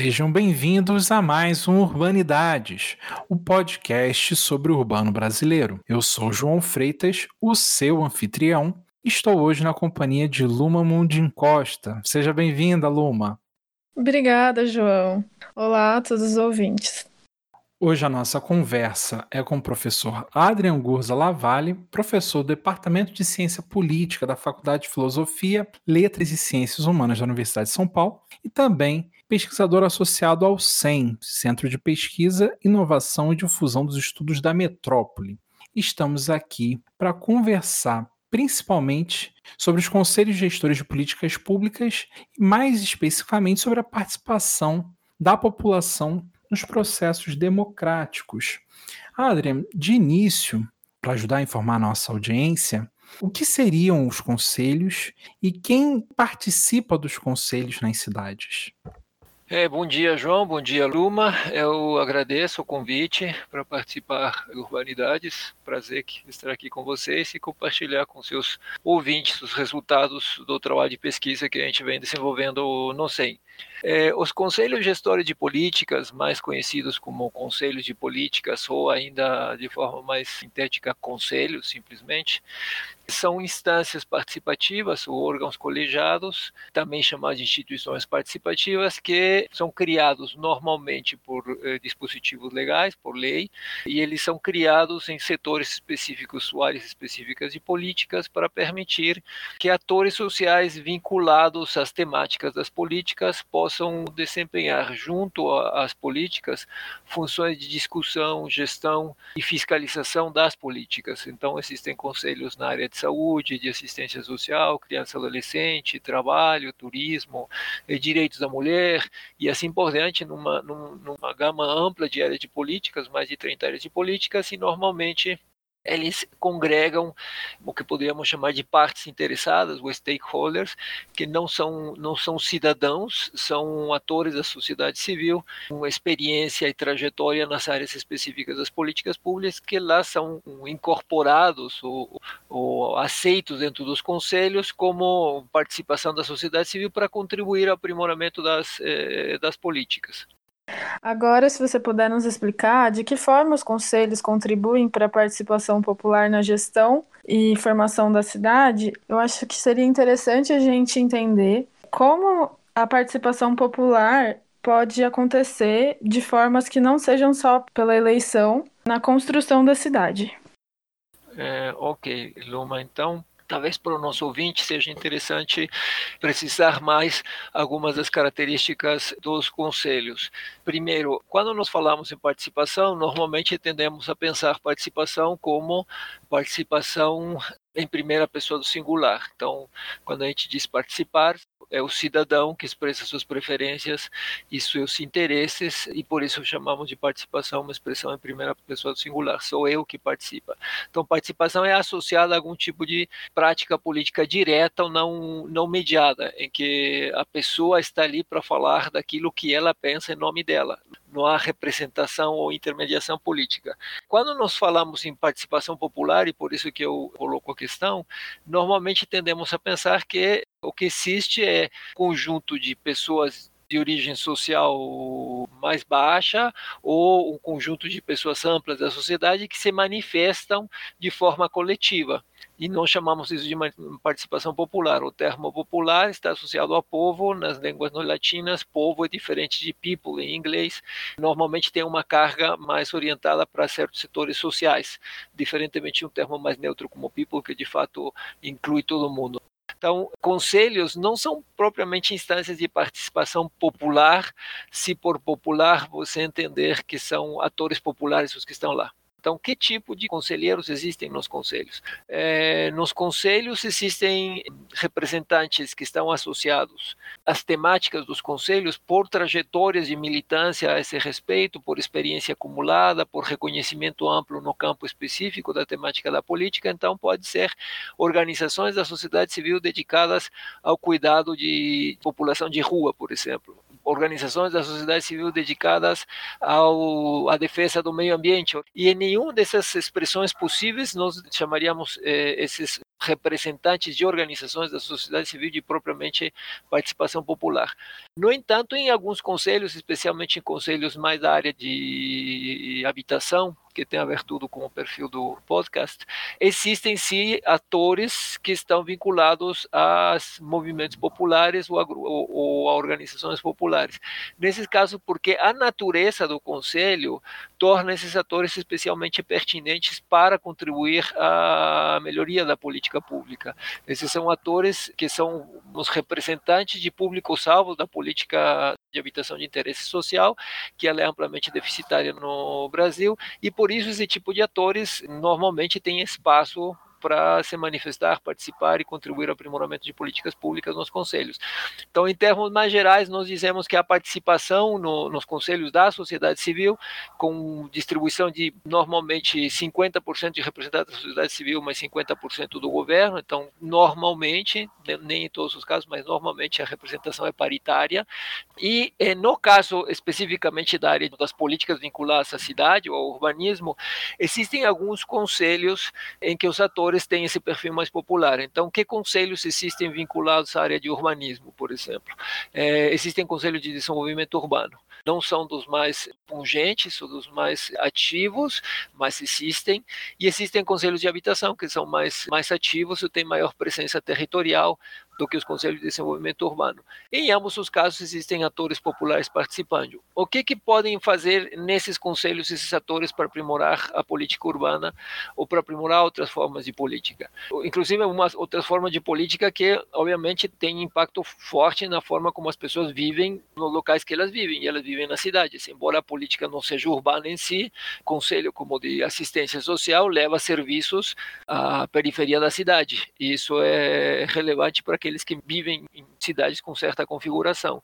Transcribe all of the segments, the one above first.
Sejam bem-vindos a mais um Urbanidades, o podcast sobre o urbano brasileiro. Eu sou João Freitas, o seu anfitrião. Estou hoje na companhia de Luma Mundim Costa. Seja bem-vinda, Luma. Obrigada, João. Olá a todos os ouvintes. Hoje a nossa conversa é com o professor Adrian Gurza Lavalle, professor do Departamento de Ciência Política da Faculdade de Filosofia, Letras e Ciências Humanas da Universidade de São Paulo e também pesquisador associado ao CEM, Centro de Pesquisa, Inovação e Difusão dos Estudos da Metrópole. Estamos aqui para conversar principalmente sobre os conselhos gestores de políticas públicas e mais especificamente sobre a participação da população nos processos democráticos. Adrian, de início, para ajudar a informar a nossa audiência, o que seriam os conselhos e quem participa dos conselhos nas cidades? É, bom dia, João. Bom dia, Luma. Eu agradeço o convite para participar do Urbanidades. Prazer estar aqui com vocês e compartilhar com seus ouvintes os resultados do trabalho de pesquisa que a gente vem desenvolvendo no SEM. É, os conselhos gestores de políticas, mais conhecidos como conselhos de políticas, ou ainda de forma mais sintética, conselhos, simplesmente, são instâncias participativas ou órgãos colegiados, também chamados de instituições participativas, que são criados normalmente por eh, dispositivos legais, por lei, e eles são criados em setores específicos, áreas específicas de políticas, para permitir que atores sociais vinculados às temáticas das políticas possam desempenhar junto às políticas funções de discussão, gestão e fiscalização das políticas. Então existem conselhos na área de saúde, de assistência social, criança e adolescente, trabalho, turismo, eh, direitos da mulher e assim por diante, numa, numa gama ampla de áreas de políticas, mais de 30 áreas de políticas, e normalmente eles congregam o que poderíamos chamar de partes interessadas, os stakeholders, que não são, não são cidadãos, são atores da sociedade civil, com experiência e trajetória nas áreas específicas das políticas públicas, que lá são incorporados ou, ou aceitos dentro dos conselhos como participação da sociedade civil para contribuir ao aprimoramento das, eh, das políticas. Agora, se você puder nos explicar de que forma os conselhos contribuem para a participação popular na gestão e formação da cidade, eu acho que seria interessante a gente entender como a participação popular pode acontecer de formas que não sejam só pela eleição na construção da cidade. É, ok, Luma, então talvez para o nosso ouvinte seja interessante precisar mais algumas das características dos conselhos. Primeiro, quando nós falamos em participação, normalmente tendemos a pensar participação como participação em primeira pessoa do singular. Então, quando a gente diz participar, é o cidadão que expressa suas preferências e seus interesses, e por isso chamamos de participação uma expressão em primeira pessoa do singular. Sou eu que participa. Então, participação é associada a algum tipo de prática política direta ou não, não mediada, em que a pessoa está ali para falar daquilo que ela pensa em nome dela não há representação ou intermediação política. Quando nós falamos em participação popular, e por isso que eu coloco a questão, normalmente tendemos a pensar que o que existe é conjunto de pessoas de origem social mais baixa ou um conjunto de pessoas amplas da sociedade que se manifestam de forma coletiva e nós chamamos isso de participação popular. O termo popular está associado a povo, nas línguas latinas, povo é diferente de people em inglês, normalmente tem uma carga mais orientada para certos setores sociais, diferentemente de um termo mais neutro como people, que de fato inclui todo mundo. Então, conselhos não são propriamente instâncias de participação popular, se por popular você entender que são atores populares os que estão lá. Então, que tipo de conselheiros existem nos conselhos? É, nos conselhos existem representantes que estão associados às temáticas dos conselhos por trajetórias de militância a esse respeito, por experiência acumulada, por reconhecimento amplo no campo específico da temática da política. Então, pode ser organizações da sociedade civil dedicadas ao cuidado de população de rua, por exemplo organizações da sociedade civil dedicadas ao, à defesa do meio ambiente. E em nenhuma dessas expressões possíveis nós chamaríamos eh, esses representantes de organizações da sociedade civil de propriamente participação popular. No entanto, em alguns conselhos, especialmente em conselhos mais da área de habitação, que tem a ver tudo com o perfil do podcast, existem sim atores que estão vinculados a movimentos populares ou a, ou, ou a organizações populares. Nesse caso, porque a natureza do conselho torna esses atores especialmente pertinentes para contribuir à melhoria da política pública. Esses são atores que são os representantes de público-salvo da política de habitação de interesse social, que ela é amplamente deficitária no Brasil, e por isso esse tipo de atores normalmente tem espaço para se manifestar, participar e contribuir ao aprimoramento de políticas públicas nos conselhos. Então, em termos mais gerais, nós dizemos que a participação no, nos conselhos da sociedade civil, com distribuição de normalmente 50% de representantes da sociedade civil, mas 50% do governo, então, normalmente, nem em todos os casos, mas normalmente a representação é paritária, e eh, no caso especificamente da área das políticas vinculadas à cidade ou ao urbanismo, existem alguns conselhos em que os atores têm esse perfil mais popular. Então, que conselhos existem vinculados à área de urbanismo, por exemplo? É, existem conselhos de desenvolvimento urbano. Não são dos mais pungentes ou dos mais ativos, mas existem. E existem conselhos de habitação, que são mais, mais ativos e têm maior presença territorial, do que os conselhos de desenvolvimento urbano. Em ambos os casos existem atores populares participando. O que que podem fazer nesses conselhos esses atores para aprimorar a política urbana ou para aprimorar outras formas de política? Inclusive uma outras formas de política que obviamente tem impacto forte na forma como as pessoas vivem nos locais que elas vivem, e elas vivem na cidade. Embora a política não seja urbana em si, conselho como de assistência social leva serviços à periferia da cidade. E isso é relevante para que aqueles que vivem em cidades com certa configuração.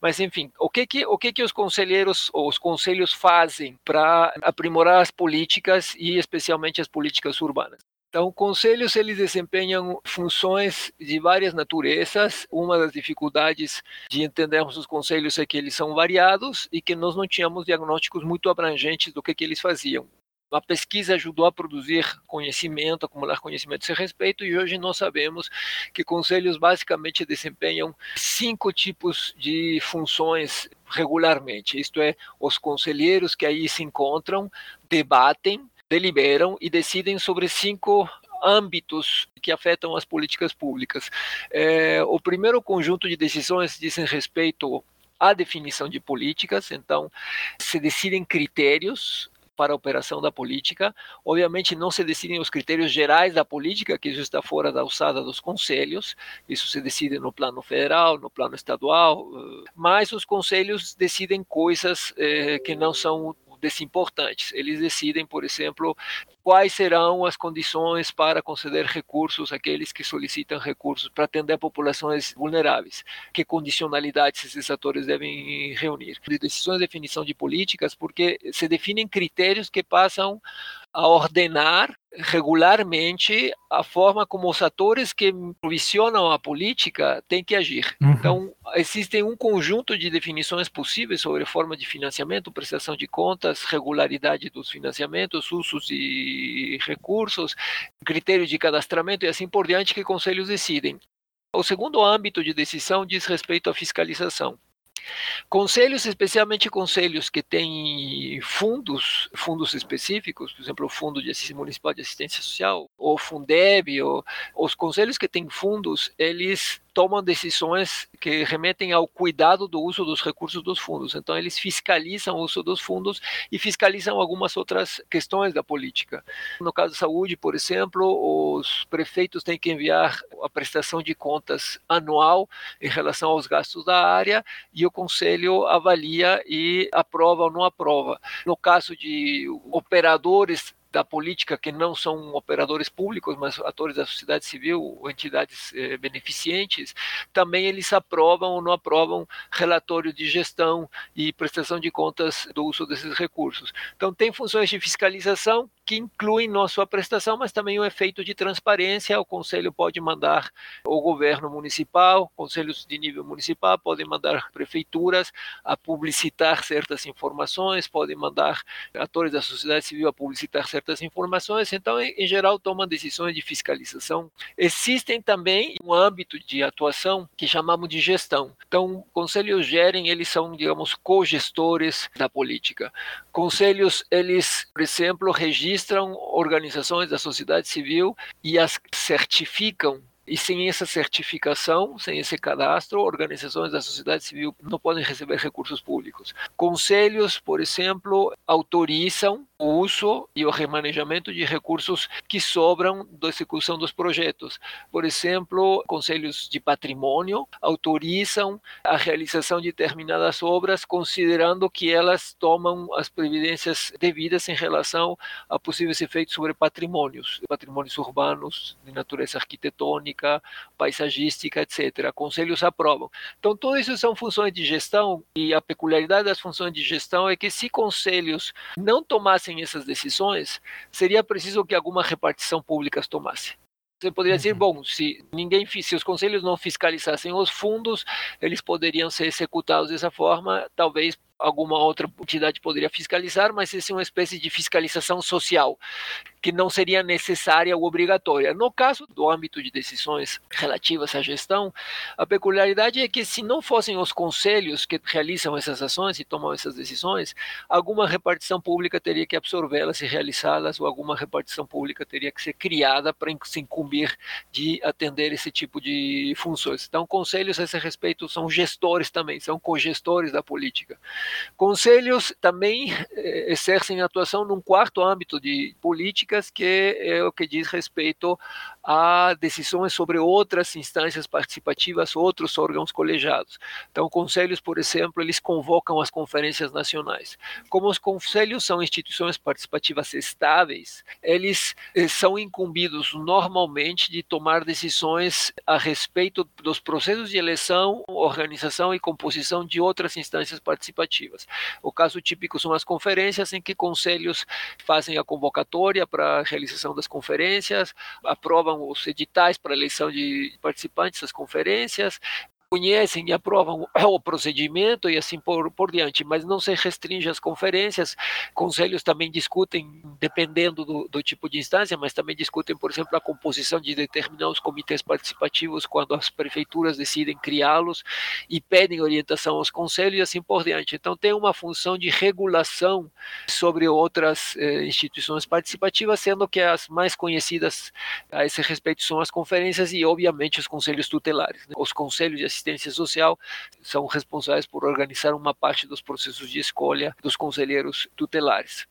Mas enfim, o que que o que que os conselheiros ou os conselhos fazem para aprimorar as políticas e especialmente as políticas urbanas? Então, conselhos eles desempenham funções de várias naturezas. Uma das dificuldades de entendermos os conselhos é que eles são variados e que nós não tínhamos diagnósticos muito abrangentes do que, que eles faziam. A pesquisa ajudou a produzir conhecimento, acumular conhecimento a esse respeito, e hoje nós sabemos que conselhos basicamente desempenham cinco tipos de funções regularmente. Isto é, os conselheiros que aí se encontram debatem, deliberam e decidem sobre cinco âmbitos que afetam as políticas públicas. É, o primeiro conjunto de decisões dizem respeito à definição de políticas, então se decidem critérios para a operação da política. Obviamente, não se decidem os critérios gerais da política, que isso está fora da alçada dos conselhos, isso se decide no plano federal, no plano estadual, eh, mas os conselhos decidem coisas eh, que não são desimportantes. Eles decidem, por exemplo, quais serão as condições para conceder recursos àqueles que solicitam recursos para atender populações vulneráveis, que condicionalidades esses atores devem reunir. De decisões de definição de políticas, porque se definem critérios que passam a ordenar regularmente a forma como os atores que provisionam a política têm que agir. Uhum. Então, existem um conjunto de definições possíveis sobre forma de financiamento, prestação de contas, regularidade dos financiamentos, usos de recursos, critérios de cadastramento e assim por diante que conselhos decidem. O segundo âmbito de decisão diz respeito à fiscalização. Conselhos, especialmente conselhos que têm fundos, fundos específicos, por exemplo, o Fundo de Assistência Municipal de Assistência Social, ou Fundeb, ou os conselhos que têm fundos, eles tomam decisões que remetem ao cuidado do uso dos recursos dos fundos. Então, eles fiscalizam o uso dos fundos e fiscalizam algumas outras questões da política. No caso da saúde, por exemplo, os prefeitos têm que enviar a prestação de contas anual em relação aos gastos da área e o conselho avalia e aprova ou não aprova. No caso de operadores da política que não são operadores públicos, mas atores da sociedade civil entidades eh, beneficentes, também eles aprovam ou não aprovam relatório de gestão e prestação de contas do uso desses recursos. Então, tem funções de fiscalização, que incluem não sua prestação, mas também o efeito de transparência. O conselho pode mandar o governo municipal, conselhos de nível municipal podem mandar prefeituras a publicitar certas informações, podem mandar atores da sociedade civil a publicitar certas informações. Então, em geral, tomam decisões de fiscalização. Existem também um âmbito de atuação que chamamos de gestão. Então, conselhos gerem, eles são, digamos, cogestores da política. Conselhos, eles, por exemplo, registram organizações da sociedade civil e as certificam e sem essa certificação, sem esse cadastro, organizações da sociedade civil não podem receber recursos públicos. Conselhos, por exemplo, autorizam o uso e o remanejamento de recursos que sobram da execução dos projetos. Por exemplo, conselhos de patrimônio autorizam a realização de determinadas obras, considerando que elas tomam as previdências devidas em relação a possíveis efeitos sobre patrimônios, patrimônios urbanos, de natureza arquitetônica, paisagística, etc. Conselhos aprovam. Então, tudo isso são funções de gestão e a peculiaridade das funções de gestão é que se conselhos não tomassem essas decisões, seria preciso que alguma repartição pública tomasse. Você poderia dizer, uhum. bom, se ninguém, se os conselhos não fiscalizassem os fundos, eles poderiam ser executados dessa forma, talvez alguma outra entidade poderia fiscalizar, mas isso é uma espécie de fiscalização social, que não seria necessária ou obrigatória. No caso do âmbito de decisões relativas à gestão, a peculiaridade é que se não fossem os conselhos que realizam essas ações e tomam essas decisões, alguma repartição pública teria que absorvê-las e realizá-las, ou alguma repartição pública teria que ser criada para se incumbir de atender esse tipo de funções. Então, conselhos a esse respeito são gestores também, são cogestores da política. Conselhos também eh, exercem atuação num quarto âmbito de políticas, que é o que diz respeito a decisões sobre outras instâncias participativas, outros órgãos colegiados. Então, conselhos, por exemplo, eles convocam as conferências nacionais. Como os conselhos são instituições participativas estáveis, eles eh, são incumbidos normalmente de tomar decisões a respeito dos processos de eleição, organização e composição de outras instâncias participativas. O caso típico são as conferências, em que conselhos fazem a convocatória para a realização das conferências, aprovam os editais para eleição de participantes das conferências, conhecem e aprovam o procedimento e assim por, por diante, mas não se restringe às conferências. Conselhos também discutem, dependendo do, do, tipo de instância, mas também discutem, por exemplo, a composição de determinados comitês participativos quando as prefeituras decidem criá-los e pedem orientação aos conselhos e assim por diante. Então, tem uma função de regulação sobre outras eh, instituições participativas, sendo que as mais conhecidas a esse respeito são as conferências e, obviamente, os conselhos tutelares. Né? Os conselhos de assistência social são responsáveis por organizar uma parte dos processos de escolha dos conselheiros tutelares.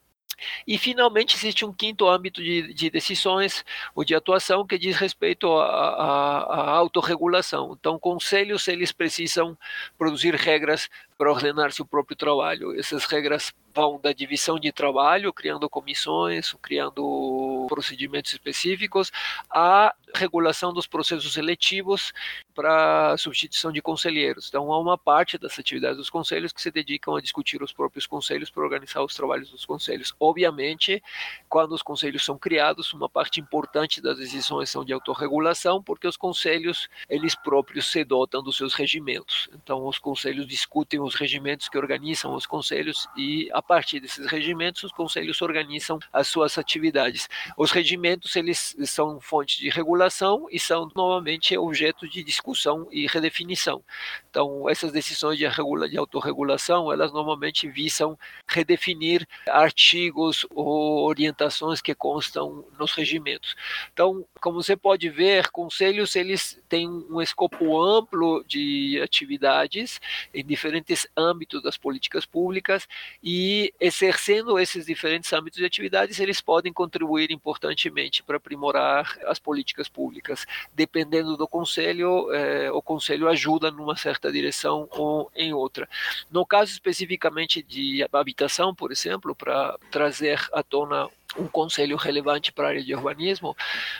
E, finalmente, existe um quinto âmbito de, de decisões ou de atuação que diz respeito à autorregulação. Então, conselhos, eles precisam produzir regras para ordenar seu próprio trabalho. Essas regras vão da divisão de trabalho, criando comissões, criando procedimentos específicos, à regulação dos processos eletivos para substituição de conselheiros. Então, há uma parte das atividades dos conselhos que se dedicam a discutir os próprios conselhos para organizar os trabalhos dos conselhos. Obviamente, quando os conselhos são criados, uma parte importante das decisões são de autorregulação, porque os conselhos, eles próprios se dotam dos seus regimentos. Então, os conselhos discutem os regimentos que organizam os conselhos e, a partir desses regimentos, os conselhos organizam as suas atividades. Os regimentos, eles são fontes de regulação e são normalmente objeto de discussão e redefinição. Então, essas decisões de, regula de autorregulação, elas normalmente visam redefinir artigos ou orientações que constam nos regimentos. Então, como você pode ver, conselhos, eles têm um escopo amplo de atividades em diferentes âmbitos das políticas públicas e exercendo esses diferentes âmbitos de atividades, eles podem contribuir importantemente para aprimorar as políticas públicas. Dependendo do conselho, eh, o conselho ajuda numa certa direção ou em outra. No caso especificamente de habitação, por exemplo, para trazer à tona um conselho relevante para a área de urbanismo.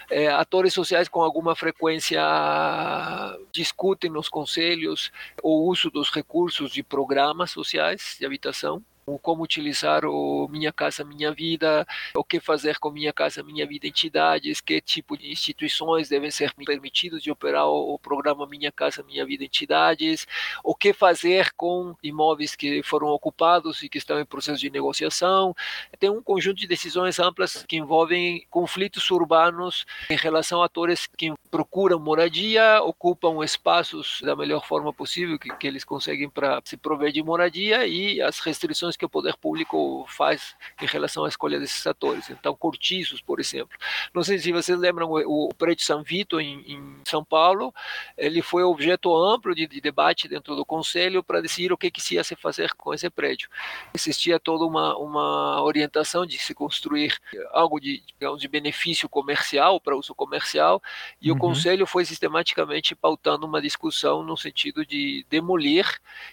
É, atores sociais com alguma frequência discutem nos conselhos o uso dos recursos de programas sociais de habitação como utilizar o Minha Casa Minha Vida, o que fazer com Minha Casa Minha Vida Entidades, que tipo de instituições devem ser permitidos de operar o programa Minha Casa Minha Vida Entidades, o que fazer com imóveis que foram ocupados e que estão em processo de negociação. Tem um conjunto de decisões amplas que envolvem conflitos urbanos em relação a atores que procuram moradia, ocupam espaços da melhor forma possível que, que eles conseguem para se prover de moradia e as restrições que o poder público faz em relação à escolha desses atores. Então, cortiços, por exemplo. Não sei se vocês lembram o, o prédio São Vito em, em, São Paulo, ele foi objeto amplo de, de debate dentro do conselho para decidir o que, que se ia se fazer com esse prédio. Existia toda uma, uma orientação de se construir algo de, digamos, de benefício comercial, para uso comercial, e uhum. o conselho foi sistematicamente pautando uma discussão no sentido de demolir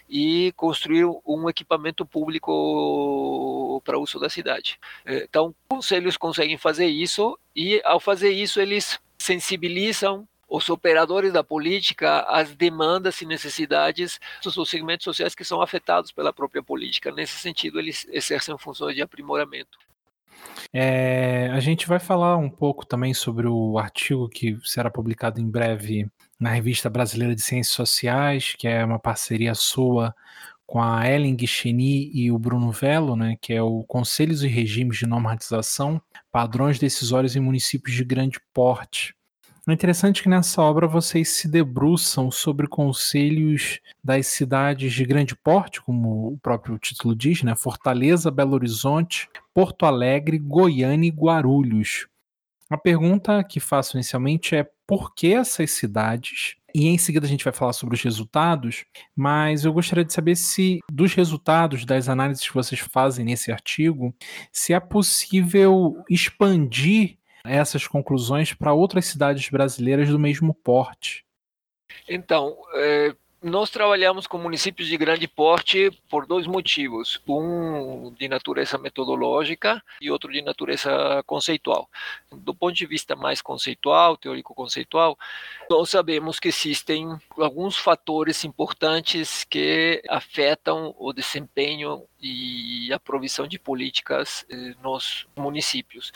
e construir um equipamento público para uso da cidade. É, então, conselhos conseguem fazer isso e, ao fazer isso, eles sensibilizam os operadores da política às demandas e necessidades dos segmentos sociais que são afetados pela própria política. Nesse sentido, eles exercem funções de aprimoramento. É, a gente vai falar um pouco também sobre o artigo que será publicado em breve na Revista Brasileira de Ciências Sociais, que é uma parceria sua com a Ellen Guicheni e o Bruno Velo, né, que é o Conselhos e Regimes de Normatização, Padrões Decisórios em Municípios de Grande Porte. É interessante que nessa obra vocês se debruçam sobre conselhos das cidades de grande porte, como o próprio título diz, né? Fortaleza, Belo Horizonte, Porto Alegre, Goiânia e Guarulhos. A pergunta que faço inicialmente é por que essas cidades e em seguida a gente vai falar sobre os resultados, mas eu gostaria de saber se, dos resultados das análises que vocês fazem nesse artigo, se é possível expandir essas conclusões para outras cidades brasileiras do mesmo porte. Então, é, nós trabalhamos com municípios de grande porte por dois motivos: um de natureza metodológica e outro de natureza conceitual. Do ponto de vista mais conceitual, teórico-conceitual, nós sabemos que existem alguns fatores importantes que afetam o desempenho e a provisão de políticas eh, nos municípios.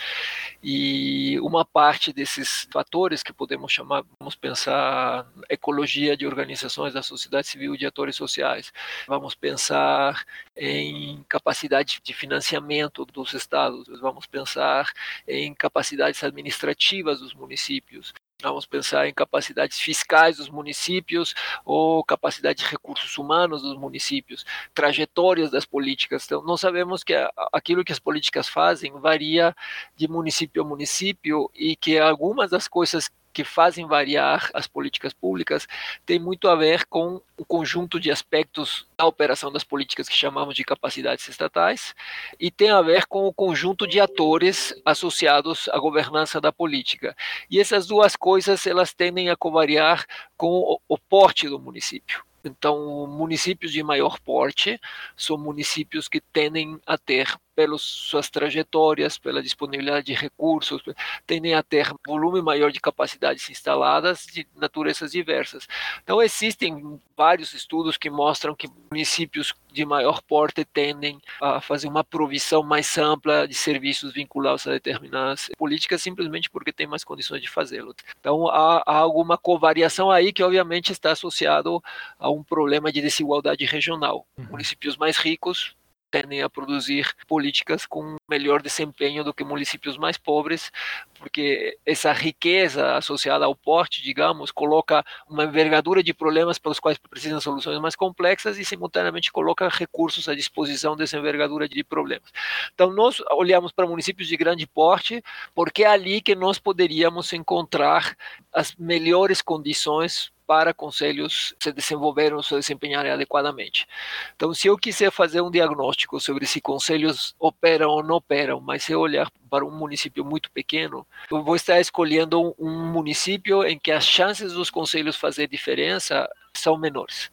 E uma parte desses fatores que podemos chamar, vamos pensar ecologia de organizações da sociedade civil de atores sociais, vamos pensar em capacidade de financiamento dos estados, vamos pensar em capacidades administrativas dos municípios, Vamos pensar em capacidades fiscais dos municípios ou capacidade de recursos humanos dos municípios, trajetórias das políticas. Então, nós sabemos que aquilo que as políticas fazem varia de município a município e que algumas das coisas que fazem variar as políticas públicas tem muito a ver com o conjunto de aspectos da operação das políticas que chamamos de capacidades estatais e tem a ver com o conjunto de atores associados à governança da política. E essas duas coisas elas tendem a covariar com o porte do município. Então, municípios de maior porte são municípios que tendem a ter, pelas suas trajetórias, pela disponibilidade de recursos, tendem a ter volume maior de capacidades instaladas de naturezas diversas. Então, existem vários estudos que mostram que municípios de maior porte tendem a fazer uma provisão mais ampla de serviços vinculados a determinadas políticas, simplesmente porque tem mais condições de fazê-lo. Então, há, há alguma covariação aí que, obviamente, está associado a um problema de desigualdade regional. Uhum. Municípios mais ricos tendem a produzir políticas com melhor desempenho do que municípios mais pobres, porque essa riqueza associada ao porte, digamos, coloca uma envergadura de problemas para os quais precisam soluções mais complexas e simultaneamente coloca recursos à disposição dessa envergadura de problemas. Então nós olhamos para municípios de grande porte porque é ali que nós poderíamos encontrar as melhores condições para conselhos se desenvolverem ou se desempenharem adequadamente. Então, se eu quiser fazer um diagnóstico sobre se conselhos operam ou não operam, mas se eu olhar para um município muito pequeno, eu vou estar escolhendo um município em que as chances dos conselhos fazer diferença são menores.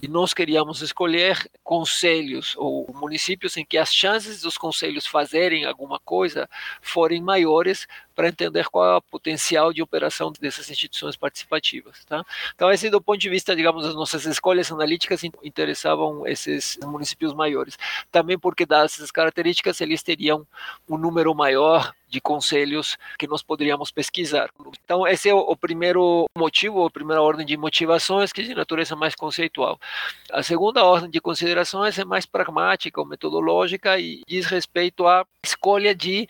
E nós queríamos escolher conselhos ou municípios em que as chances dos conselhos fazerem alguma coisa forem maiores para entender qual é o potencial de operação dessas instituições participativas. Tá? Então, esse do ponto de vista, digamos, das nossas escolhas analíticas interessavam esses municípios maiores. Também porque, dadas essas características, eles teriam um número maior de conselhos que nós poderíamos pesquisar. Então, esse é o, primeiro motivo, a primeira ordem de motivações, que é de natureza mais conceitual. A segunda ordem de considerações é mais pragmática ou metodológica e diz respeito à escolha de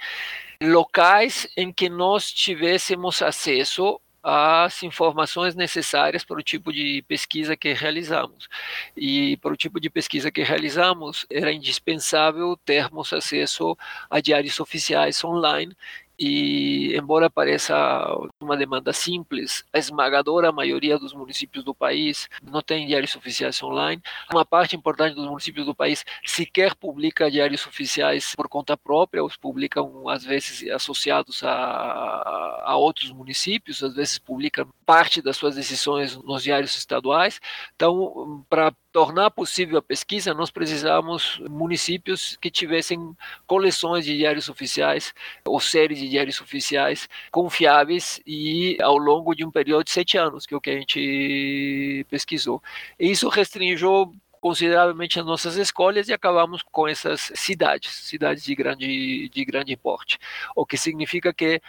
locais em que nós tivéssemos acesso as informações necessárias para o tipo de pesquisa que realizamos. E para o tipo de pesquisa que realizamos, era indispensável termos acesso a diários oficiais online e, embora pareça uma demanda simples, a esmagadora maioria dos municípios do país não tem diários oficiais online. Uma parte importante dos municípios do país sequer publica diários oficiais por conta própria, os publicam às vezes associados a, a outros municípios, às vezes publicam parte das suas decisões nos diários estaduais. Então, para tornar possível a pesquisa, nós precisamos municípios que tivessem coleções de diários oficiais ou séries de diários oficiais confiáveis e ao longo de um período de sete anos, que é o que a gente pesquisou. E isso restringiu consideravelmente as nossas escolhas e acabamos com essas cidades, cidades de grande, de grande porte, o que significa que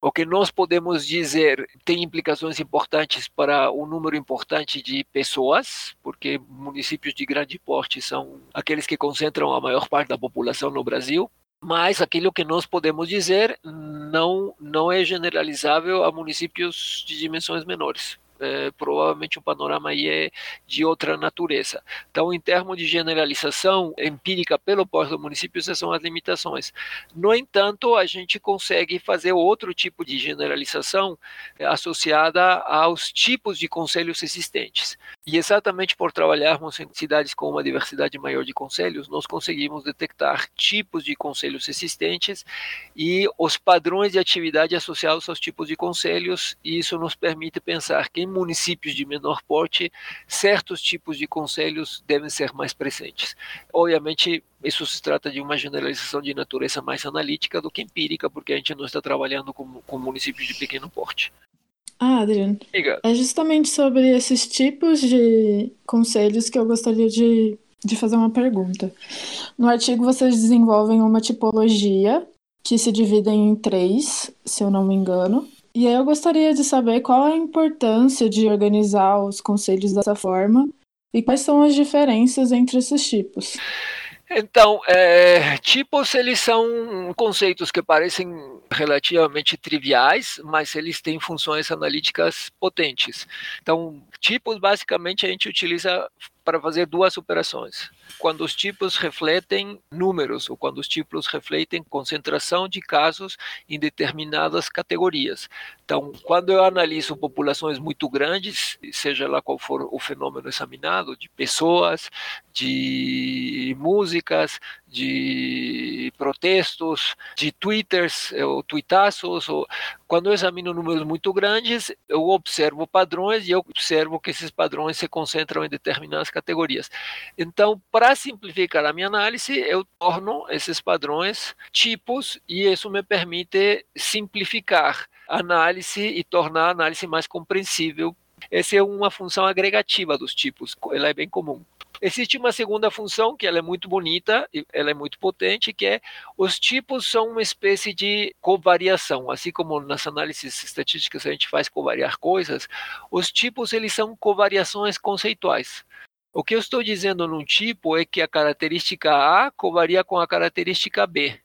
o que nós podemos dizer tem implicações importantes para um número importante de pessoas, porque municípios de grande porte são aqueles que concentram a maior parte da população no Brasil. Mas aquilo que nós podemos dizer não, não é generalizável a municípios de dimensões menores é, provavelmente o panorama aí é de outra natureza. Então, em termos de generalização empírica pelo pós do município, essas são as limitações. No entanto, a gente consegue fazer outro tipo de generalização é, associada aos tipos de conselhos existentes. E exatamente por trabalharmos em cidades com uma diversidade maior de conselhos, nós conseguimos detectar tipos de conselhos existentes e os padrões de atividade associados aos tipos de conselhos, e isso nos permite pensar que em municípios de menor porte, certos tipos de conselhos devem ser mais presentes. Obviamente, isso se trata de uma generalização de natureza mais analítica do que empírica, porque a gente não está trabalhando com, com municípios de pequeno porte. Ah, Adriano, é justamente sobre esses tipos de conselhos que eu gostaria de, de fazer uma pergunta. No artigo, vocês desenvolvem uma tipologia que se divide em três, se eu não me engano, e aí eu gostaria de saber qual a importância de organizar os conselhos dessa forma e quais são as diferenças entre esses tipos. Então, é, tipos eles são conceitos que parecem relativamente triviais, mas eles têm funções analíticas potentes. Então, tipos basicamente a gente utiliza para fazer duas operações. Quando os tipos refletem números ou quando os tipos refletem concentração de casos em determinadas categorias. Então, quando eu analiso populações muito grandes, seja lá qual for o fenômeno examinado, de pessoas, de músicas, de protestos, de twitters ou tweetaços, ou, quando eu examino números muito grandes, eu observo padrões e eu observo que esses padrões se concentram em determinadas categorias. Então, para simplificar a minha análise, eu torno esses padrões tipos e isso me permite simplificar a análise e tornar a análise mais compreensível. Essa é uma função agregativa dos tipos, ela é bem comum. Existe uma segunda função que ela é muito bonita, ela é muito potente, que é os tipos são uma espécie de covariação, assim como nas análises estatísticas a gente faz covariar coisas, os tipos eles são covariações conceituais. O que eu estou dizendo num tipo é que a característica A covaria com a característica B.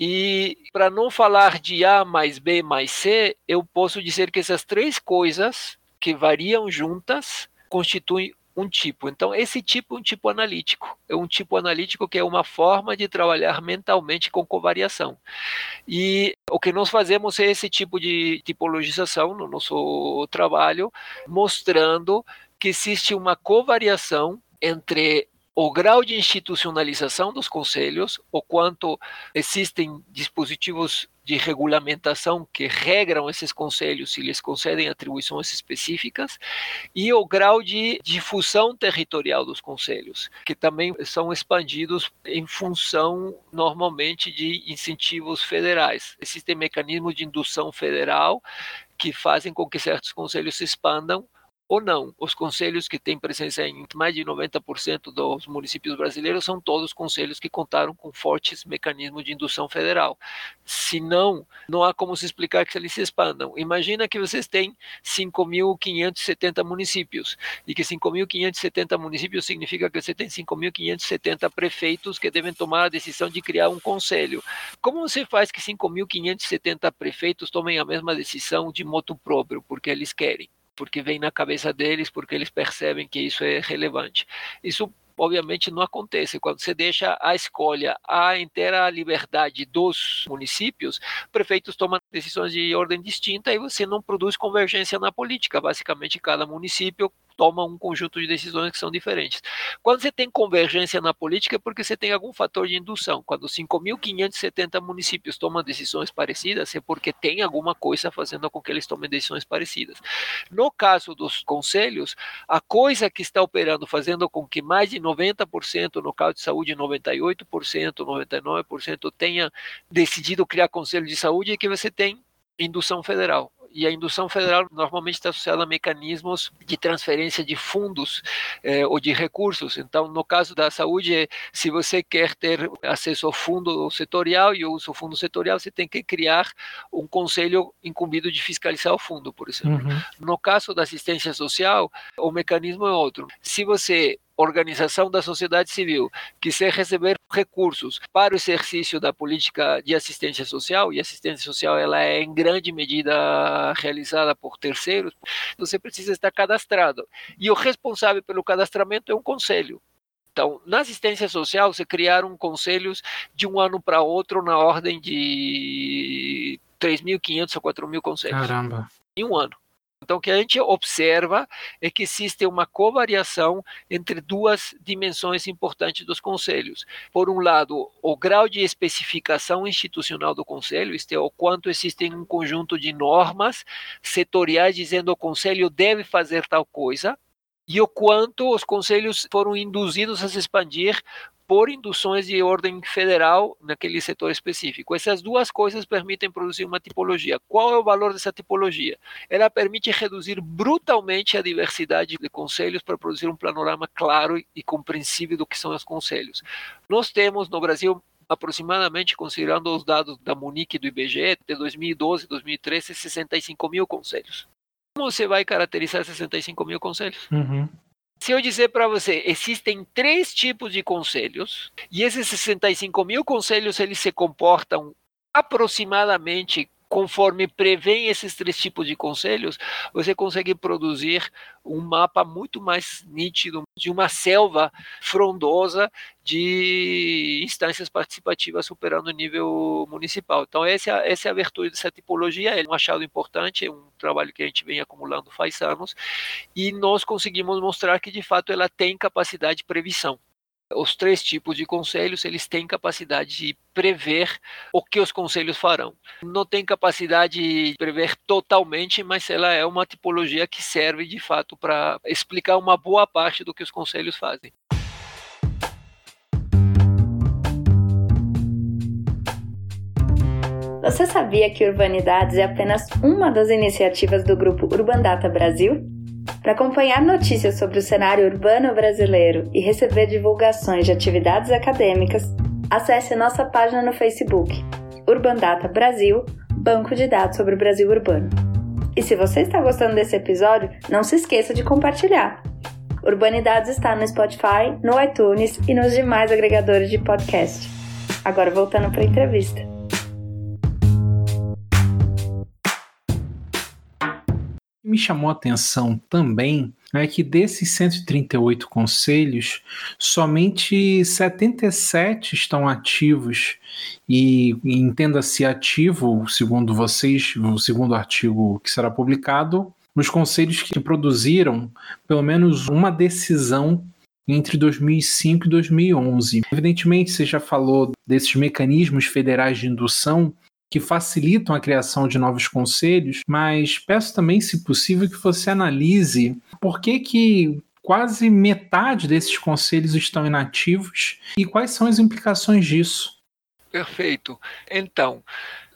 E para não falar de A mais B mais C, eu posso dizer que essas três coisas que variam juntas constituem um tipo. Então, esse tipo é um tipo analítico. É um tipo analítico que é uma forma de trabalhar mentalmente com covariação. E o que nós fazemos é esse tipo de tipologização no nosso trabalho, mostrando que existe uma covariação entre o grau de institucionalização dos conselhos, o quanto existem dispositivos de regulamentação que regram esses conselhos e lhes concedem atribuições específicas, e o grau de difusão territorial dos conselhos, que também são expandidos em função, normalmente, de incentivos federais. Existem mecanismos de indução federal que fazem com que certos conselhos se expandam ou não. Os conselhos que têm presença em mais de 90% dos municípios brasileiros são todos conselhos que contaram com fortes mecanismos de indução federal. Se não, não há como se explicar que eles se expandam. Imagina que vocês têm 5.570 municípios e que 5.570 municípios significa que você tem 5.570 prefeitos que devem tomar a decisão de criar um conselho. Como você faz que 5.570 prefeitos tomem a mesma decisão de moto próprio, porque eles querem? Porque vem na cabeça deles, porque eles percebem que isso é relevante. Isso obviamente não acontece. Quando você deixa a escolha, a inteira liberdade dos municípios, prefeitos tomam decisões de ordem distinta e você não produz convergência na política. Basicamente, cada município toma um conjunto de decisões que são diferentes. Quando você tem convergência na política é porque você tem algum fator de indução. Quando 5.570 municípios tomam decisões parecidas, é porque tem alguma coisa fazendo com que eles tomem decisões parecidas. No caso dos conselhos, a coisa que está operando, fazendo com que mais de 90%, no caso de saúde, 98%, 99% tenha decidido criar conselho de saúde, é que você tem indução federal e a indução federal normalmente está associada a mecanismos de transferência de fundos eh, ou de recursos. Então, no caso da saúde, se você quer ter acesso ao fundo setorial e uso o fundo setorial, você tem que criar um conselho incumbido de fiscalizar o fundo, por exemplo. Uhum. No caso da assistência social, o mecanismo é outro. Se você organização da sociedade civil quiser receber recursos para o exercício da política de assistência social, e assistência social ela é em grande medida realizada por terceiros, você precisa estar cadastrado. E o responsável pelo cadastramento é um conselho. Então, na assistência social, se criaram conselhos de um ano para outro na ordem de 3.500 a 4.000 conselhos. Caramba. Em um ano. Então, o que a gente observa é que existe uma covariação entre duas dimensões importantes dos conselhos. Por um lado, o grau de especificação institucional do conselho, isto é, o quanto existem um conjunto de normas setoriais dizendo o conselho deve fazer tal coisa, e o quanto os conselhos foram induzidos a se expandir por induções de ordem federal naquele setor específico. Essas duas coisas permitem produzir uma tipologia. Qual é o valor dessa tipologia? Ela permite reduzir brutalmente a diversidade de conselhos para produzir um panorama claro e compreensível do que são os conselhos. Nós temos no Brasil aproximadamente, considerando os dados da Munique e do IBGE, de 2012 e 2013, 65 mil conselhos. Como você vai caracterizar 65 mil conselhos? Uhum. Se eu dizer para você, existem três tipos de conselhos, e esses 65 mil conselhos eles se comportam aproximadamente conforme prevêem esses três tipos de conselhos, você consegue produzir um mapa muito mais nítido de uma selva frondosa de instâncias participativas superando o nível municipal. Então, essa, é essa é a virtude dessa tipologia, é um achado importante, é um trabalho que a gente vem acumulando faz anos, e nós conseguimos mostrar que, de fato, ela tem capacidade de previsão os três tipos de conselhos eles têm capacidade de prever o que os conselhos farão. Não tem capacidade de prever totalmente, mas ela é uma tipologia que serve de fato para explicar uma boa parte do que os conselhos fazem. Você sabia que Urbanidades é apenas uma das iniciativas do grupo Urbandata Brasil? Para acompanhar notícias sobre o cenário urbano brasileiro e receber divulgações de atividades acadêmicas, acesse nossa página no Facebook, Urbandata Brasil, banco de dados sobre o Brasil urbano. E se você está gostando desse episódio, não se esqueça de compartilhar. Urbanidades está no Spotify, no iTunes e nos demais agregadores de podcast. Agora voltando para a entrevista. Me chamou a atenção também é que desses 138 conselhos, somente 77 estão ativos e, e entenda-se ativo, segundo vocês, o segundo artigo que será publicado, os conselhos que produziram pelo menos uma decisão entre 2005 e 2011. Evidentemente, você já falou desses mecanismos federais de indução que facilitam a criação de novos conselhos, mas peço também, se possível, que você analise por que, que quase metade desses conselhos estão inativos e quais são as implicações disso. Perfeito. Então,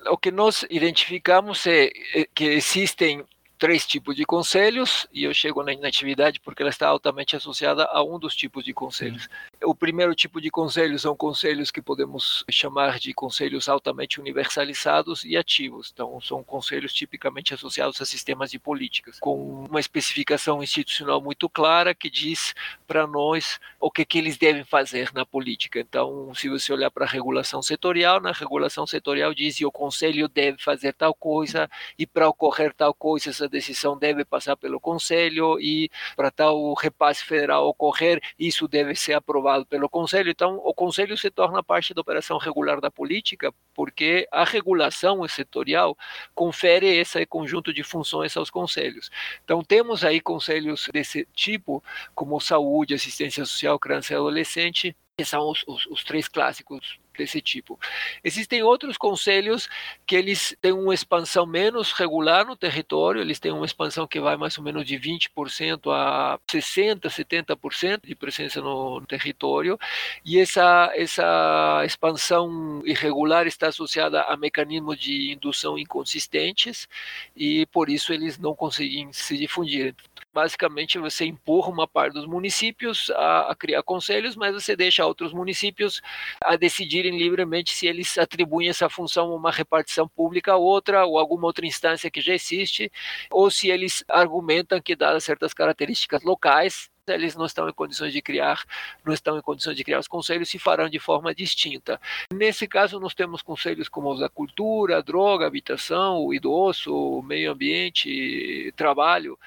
o que nós identificamos é que existem três tipos de conselhos e eu chego na inatividade porque ela está altamente associada a um dos tipos de conselhos. O primeiro tipo de conselhos são conselhos que podemos chamar de conselhos altamente universalizados e ativos. Então, são conselhos tipicamente associados a sistemas de políticas, com uma especificação institucional muito clara que diz para nós o que, que eles devem fazer na política. Então, se você olhar para a regulação setorial, na regulação setorial diz que o conselho deve fazer tal coisa e para ocorrer tal coisa, essa decisão deve passar pelo conselho e para tal repasse federal ocorrer, isso deve ser aprovado aprovado pelo Conselho. Então, o Conselho se torna parte da operação regular da política, porque a regulação setorial confere esse conjunto de funções aos conselhos. Então, temos aí conselhos desse tipo, como saúde, assistência social, criança e adolescente, que são os, os, os três clássicos desse tipo. Existem outros conselhos que eles têm uma expansão menos regular no território, eles têm uma expansão que vai mais ou menos de 20% a 60%, 70% de presença no território, e essa, essa expansão irregular está associada a mecanismos de indução inconsistentes, e por isso eles não conseguem se difundir basicamente você empurra uma parte dos municípios a, a, criar conselhos, mas você deixa outros municípios a decidirem livremente se eles atribuem essa função a uma repartição pública a outra ou alguma outra instância que já existe, ou se eles argumentam que dadas certas características locais eles não estão em condições de criar, não estão em condições de criar os conselhos, se farão de forma distinta. Nesse caso, nós temos conselhos como os da cultura, droga, habitação, o idoso, o meio ambiente, trabalho.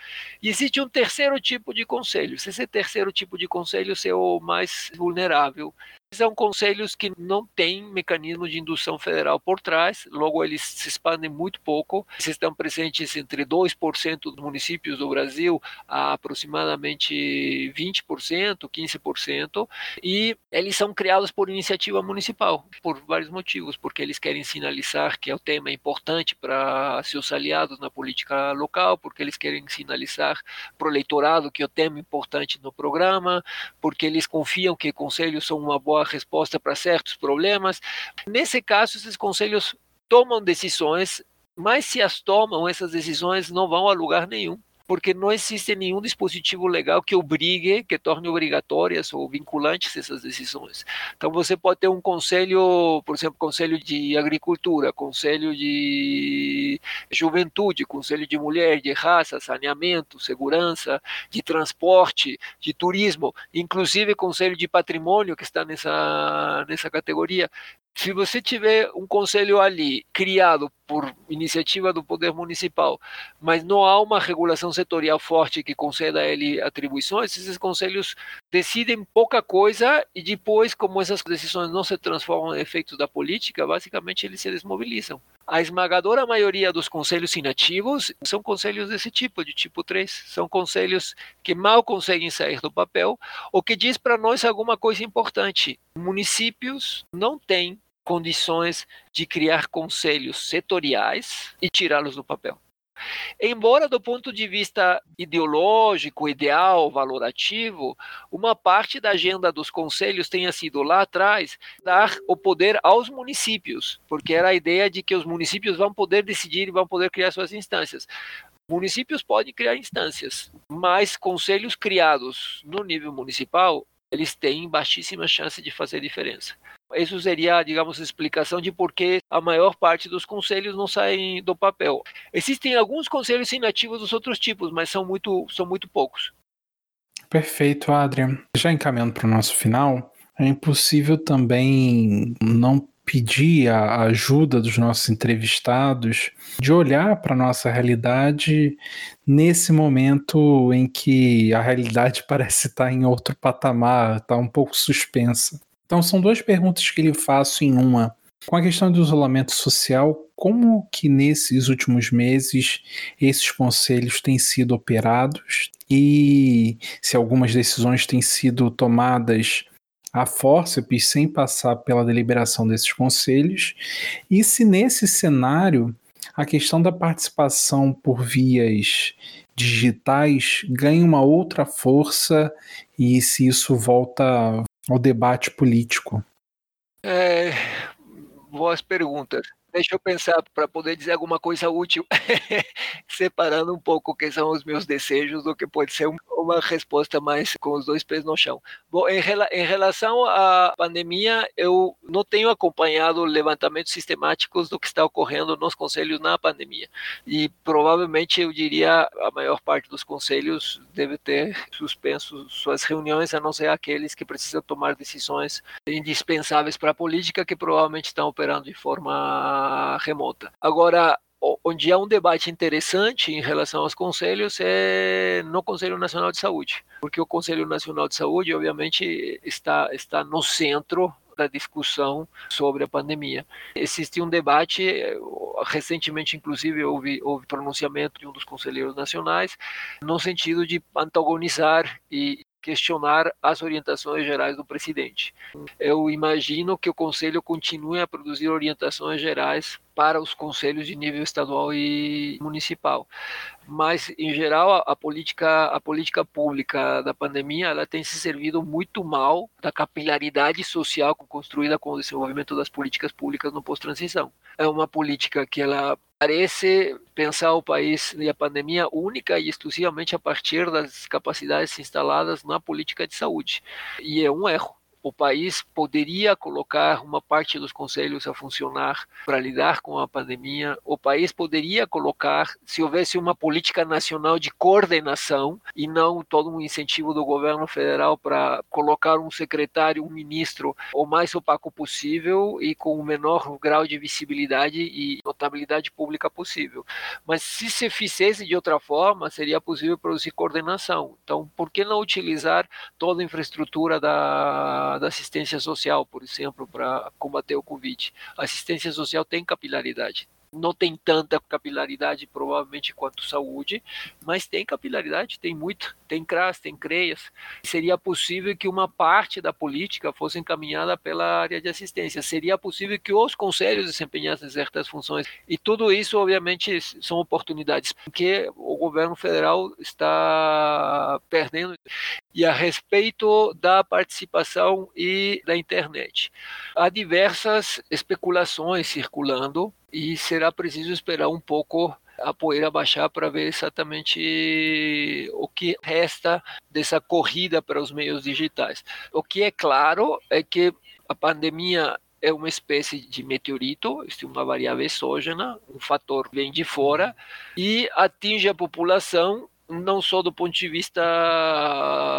E existe um terceiro tipo de conselhos. Esse terceiro tipo de conselhos é o mais vulnerável, são conselhos que não têm mecanismo de indução federal por trás, logo eles se expandem muito pouco. Eles estão presentes entre 2% dos municípios do Brasil a aproximadamente 20%, 15%, e eles são criados por iniciativa municipal, por vários motivos, porque eles querem sinalizar que o tema é importante para seus aliados na política local, porque eles querem sinalizar para o eleitorado que o tema é importante no programa, porque eles confiam que conselhos são uma boa resposta para certos problemas. Nesse caso, esses conselhos tomam decisões, mas se as tomam, essas decisões não vão a lugar nenhum porque não existe nenhum dispositivo legal que obrigue, que torne obrigatórias ou vinculantes essas decisões. Então você pode ter um conselho, por exemplo, conselho de agricultura, conselho de juventude, conselho de mulher, de raça, saneamento, segurança, de transporte, de turismo, inclusive conselho de patrimônio que está nessa nessa categoria se você tiver um conselho ali criado por iniciativa do poder municipal, mas não há uma regulação setorial forte que conceda a ele atribuições, esses conselhos decidem pouca coisa e depois, como essas decisões não se transformam em efeitos da política, basicamente eles se desmobilizam. A esmagadora maioria dos conselhos inativos são conselhos desse tipo, de tipo 3. São conselhos que mal conseguem sair do papel, o que diz para nós alguma coisa importante. Municípios não têm condições de criar conselhos setoriais e tirá-los do papel. Embora, do ponto de vista ideológico, ideal, valorativo, uma parte da agenda dos conselhos tenha sido lá atrás dar o poder aos municípios, porque era a ideia de que os municípios vão poder decidir e vão poder criar suas instâncias. Municípios podem criar instâncias, mas conselhos criados no nível municipal, eles têm baixíssima chance de fazer diferença. Isso seria, digamos, a explicação de por que a maior parte dos conselhos não saem do papel. Existem alguns conselhos inativos dos outros tipos, mas são muito, são muito poucos. Perfeito, Adrian. Já encaminhando para o nosso final, é impossível também não pedir a ajuda dos nossos entrevistados de olhar para a nossa realidade nesse momento em que a realidade parece estar em outro patamar, está um pouco suspensa. Então são duas perguntas que lhe faço em uma. Com a questão do isolamento social, como que nesses últimos meses esses conselhos têm sido operados e se algumas decisões têm sido tomadas a fórceps sem passar pela deliberação desses conselhos, e se nesse cenário a questão da participação por vias digitais ganha uma outra força e se isso volta ao debate político? É, boas perguntas. Deixa eu pensar para poder dizer alguma coisa útil, separando um pouco o que são os meus desejos do que pode ser uma resposta mais com os dois pés no chão. Bom, em, em relação à pandemia, eu não tenho acompanhado levantamentos sistemáticos do que está ocorrendo nos conselhos na pandemia. E provavelmente eu diria a maior parte dos conselhos deve ter suspenso suas reuniões, a não ser aqueles que precisam tomar decisões indispensáveis para a política, que provavelmente estão operando de forma remota. Agora, onde há um debate interessante em relação aos conselhos é no Conselho Nacional de Saúde, porque o Conselho Nacional de Saúde, obviamente, está, está no centro da discussão sobre a pandemia. Existe um debate, recentemente, inclusive, houve, houve pronunciamento de um dos conselheiros nacionais, no sentido de antagonizar e questionar as orientações gerais do presidente. Eu imagino que o Conselho continue a produzir orientações gerais para os conselhos de nível estadual e municipal. Mas, em geral, a, a, política, a política pública da pandemia ela tem se servido muito mal da capilaridade social construída com o desenvolvimento das políticas públicas no pós-transição. É uma política que ela parece pensar o país e a pandemia única e exclusivamente a partir das capacidades instaladas na política de saúde. E é um erro o país poderia colocar uma parte dos conselhos a funcionar para lidar com a pandemia. O país poderia colocar, se houvesse uma política nacional de coordenação e não todo um incentivo do governo federal para colocar um secretário, um ministro o mais opaco possível e com o menor grau de visibilidade e notabilidade pública possível. Mas se se fizesse de outra forma, seria possível produzir coordenação. Então, por que não utilizar toda a infraestrutura da da, assistência social, por exemplo, para combater o Covid. A assistência social tem capilaridade não tem tanta capilaridade provavelmente quanto saúde, mas tem capilaridade, tem muito, tem CRAS, tem CREAS. Seria possível que uma parte da política fosse encaminhada pela área de assistência, seria possível que os conselhos desempenhassem certas funções. E tudo isso, obviamente, são oportunidades que o governo federal está perdendo. E a respeito da participação e da internet, há diversas especulações circulando e será preciso esperar um pouco a poeira baixar para ver exatamente o que resta dessa corrida para os meios digitais. O que é claro é que a pandemia é uma espécie de meteorito, é uma variável exógena, um fator vem de fora e atinge a população não só do ponto de vista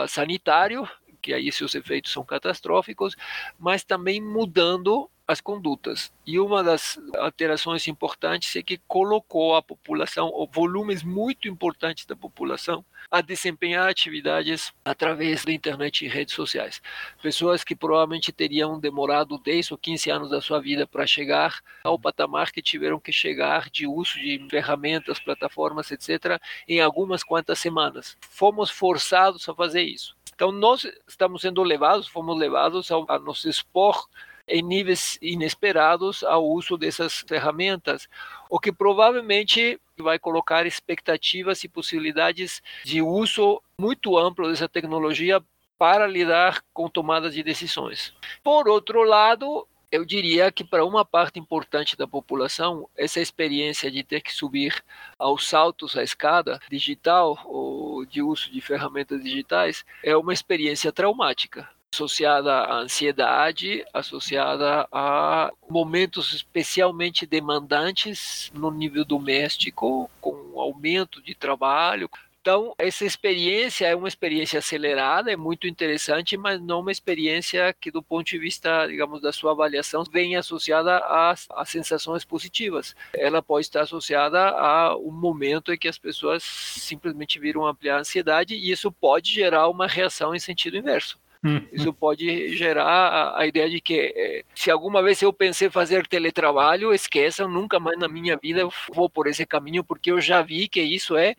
sanitário, que aí seus efeitos são catastróficos, mas também mudando as condutas. E uma das alterações importantes é que colocou a população, volumes muito importantes da população, a desempenhar atividades através da internet e redes sociais. Pessoas que provavelmente teriam demorado 10 ou 15 anos da sua vida para chegar ao patamar que tiveram que chegar de uso de ferramentas, plataformas, etc., em algumas quantas semanas. Fomos forçados a fazer isso. Então, nós estamos sendo levados, fomos levados a, a nos expor em níveis inesperados ao uso dessas ferramentas, o que provavelmente vai colocar expectativas e possibilidades de uso muito amplo dessa tecnologia para lidar com tomadas de decisões. Por outro lado, eu diria que para uma parte importante da população, essa experiência de ter que subir aos saltos a escada digital ou de uso de ferramentas digitais é uma experiência traumática associada à ansiedade, associada a momentos especialmente demandantes no nível doméstico, com aumento de trabalho. Então, essa experiência é uma experiência acelerada, é muito interessante, mas não uma experiência que, do ponto de vista, digamos, da sua avaliação, vem associada às, às sensações positivas. Ela pode estar associada a um momento em que as pessoas simplesmente viram ampliar a ansiedade e isso pode gerar uma reação em sentido inverso. Isso pode gerar a, a ideia de que é, se alguma vez eu pensei fazer teletrabalho, esqueçam, nunca mais na minha vida eu vou por esse caminho, porque eu já vi que isso é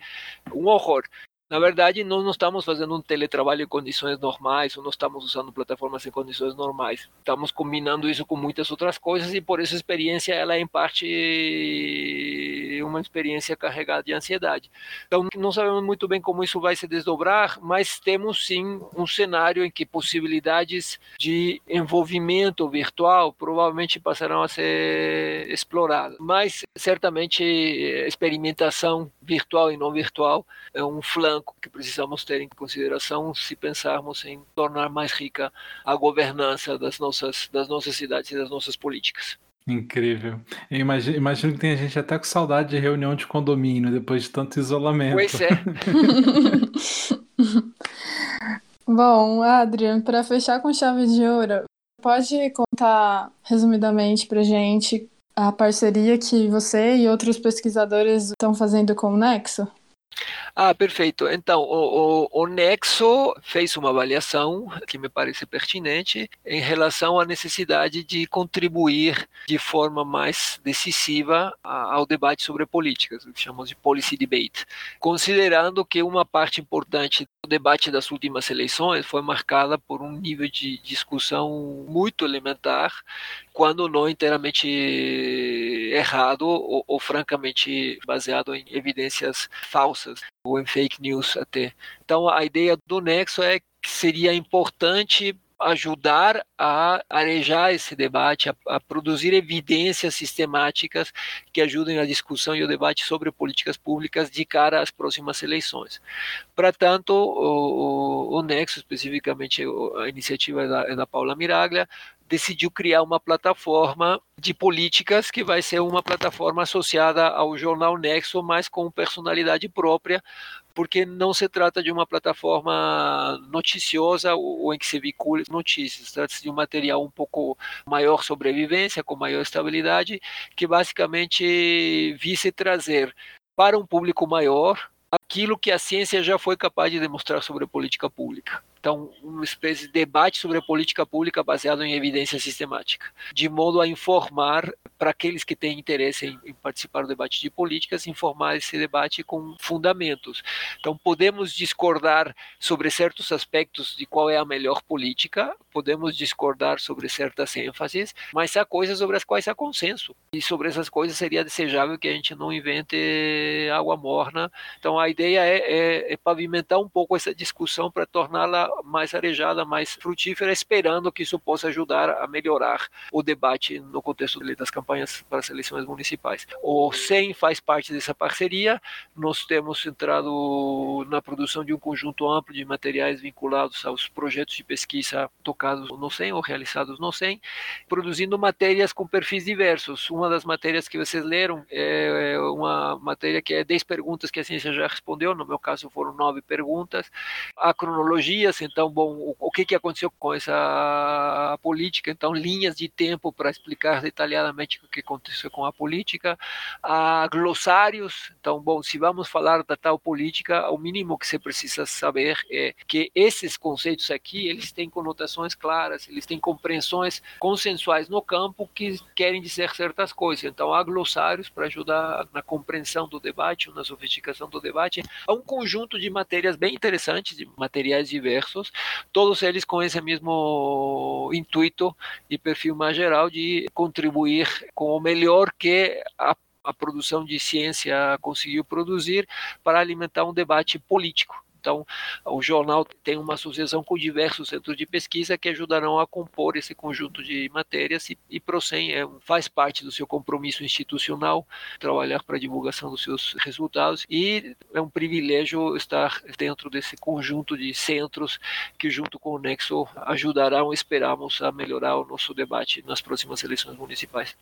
um horror. Na verdade, nós não estamos fazendo um teletrabalho em condições normais, ou não estamos usando plataformas em condições normais. Estamos combinando isso com muitas outras coisas e por essa experiência ela é em parte uma experiência carregada de ansiedade. Então, não sabemos muito bem como isso vai se desdobrar, mas temos sim um cenário em que possibilidades de envolvimento virtual provavelmente passarão a ser exploradas. Mas certamente experimentação virtual e não virtual é um flanco que precisamos ter em consideração se pensarmos em tornar mais rica a governança das nossas, das nossas cidades e das nossas políticas. Incrível. Eu imagino, imagino que tem gente até com saudade de reunião de condomínio depois de tanto isolamento. Pois é. Bom, Adrian, para fechar com chave de ouro, pode contar resumidamente para gente a parceria que você e outros pesquisadores estão fazendo com o Nexo? Ah, perfeito. Então, o, o, o, Nexo fez uma avaliação que me parece pertinente em relação à necessidade de contribuir de forma mais decisiva ao debate sobre políticas, o que chamamos de policy debate, considerando que uma parte importante do debate das últimas eleições foi marcada por um nível de discussão muito elementar, quando não inteiramente errado ou, ou francamente baseado em evidências falsas ou em fake news até. Então a ideia do Nexo é que seria importante ajudar a arejar esse debate, a, a, produzir evidências sistemáticas que ajudem a discussão e o debate sobre políticas públicas de cara às próximas eleições. Para tanto, o, o, o, Nexo, especificamente a iniciativa da, da Paula Miraglia, decidiu criar uma plataforma de políticas que vai ser uma plataforma associada ao jornal Nexo, mas com personalidade própria, porque não se trata de uma plataforma noticiosa ou em que se vincule notícias, trata-se de um material um pouco maior sobrevivência, com maior estabilidade, que basicamente vise trazer para um público maior aquilo que a ciência já foi capaz de demonstrar sobre a política pública. Então, uma espécie de debate sobre a política pública baseado em evidência sistemática, de modo a informar para aqueles que têm interesse em, em, participar do debate de políticas, informar esse debate com fundamentos. Então, podemos discordar sobre certos aspectos de qual é a melhor política, podemos discordar sobre certas ênfases, mas há coisas sobre as quais há consenso. E sobre essas coisas seria desejável que a gente não invente água morna. Então, a ideia é, é, é pavimentar um pouco essa discussão para torná-la mais arejada, mais frutífera, esperando que isso possa ajudar a melhorar o debate no contexto das campanhas para as eleições municipais. O SEM faz parte dessa parceria, nós temos entrado na produção de um conjunto amplo de materiais vinculados aos projetos de pesquisa tocados no SEM ou realizados no SEM, produzindo matérias com perfis diversos. Uma das matérias que vocês leram é uma matéria que é 10 perguntas que a ciência já respondeu, no meu caso foram nove perguntas. A cronologia então, bom, o, o que, que aconteceu com essa política? Então, linhas de tempo para explicar detalhadamente o que aconteceu com a política. Há glossários. Então, bom, se vamos falar da tal política, o mínimo que você precisa saber é que esses conceitos aqui, eles têm conotações claras, eles têm compreensões consensuais no campo que querem dizer certas coisas. Então, há glossários para ajudar na compreensão do debate, na sofisticação do debate. Há um conjunto de matérias bem interessantes, de materiais diversos, todos eles com esse mesmo intuito e perfil mais geral de contribuir com o melhor que a a produção de ciência conseguiu produzir para alimentar um debate político então, o jornal tem uma associação com diversos centros de pesquisa que ajudarão a compor esse conjunto de matérias e, e Procem é, faz parte do seu compromisso institucional trabalhar para a divulgação dos seus resultados e é um privilégio estar dentro desse conjunto de centros que, junto com o Nexo, ajudarão, esperamos, a melhorar o nosso debate nas próximas eleições municipais.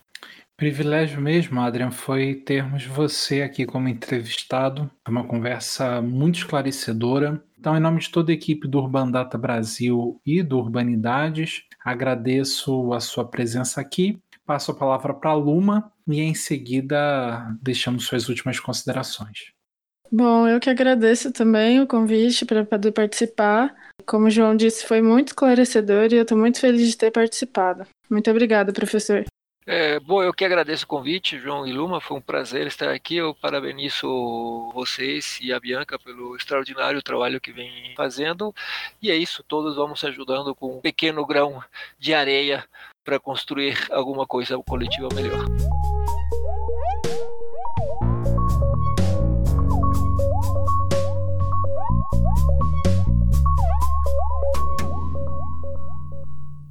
Privilégio mesmo, Adrian, foi termos você aqui como entrevistado. É uma conversa muito esclarecedora. Então, em nome de toda a equipe do Urban Data Brasil e do Urbanidades, agradeço a sua presença aqui. Passo a palavra para a Luma e em seguida deixamos suas últimas considerações. Bom, eu que agradeço também o convite para poder participar. Como o João disse, foi muito esclarecedor e eu estou muito feliz de ter participado. Muito obrigada, professor. É, bom, eu que agradeço o convite, João e Luma, foi um prazer estar aqui. Eu parabenizo vocês e a Bianca pelo extraordinário trabalho que vem fazendo. E é isso, todos vamos ajudando com um pequeno grão de areia para construir alguma coisa coletiva melhor.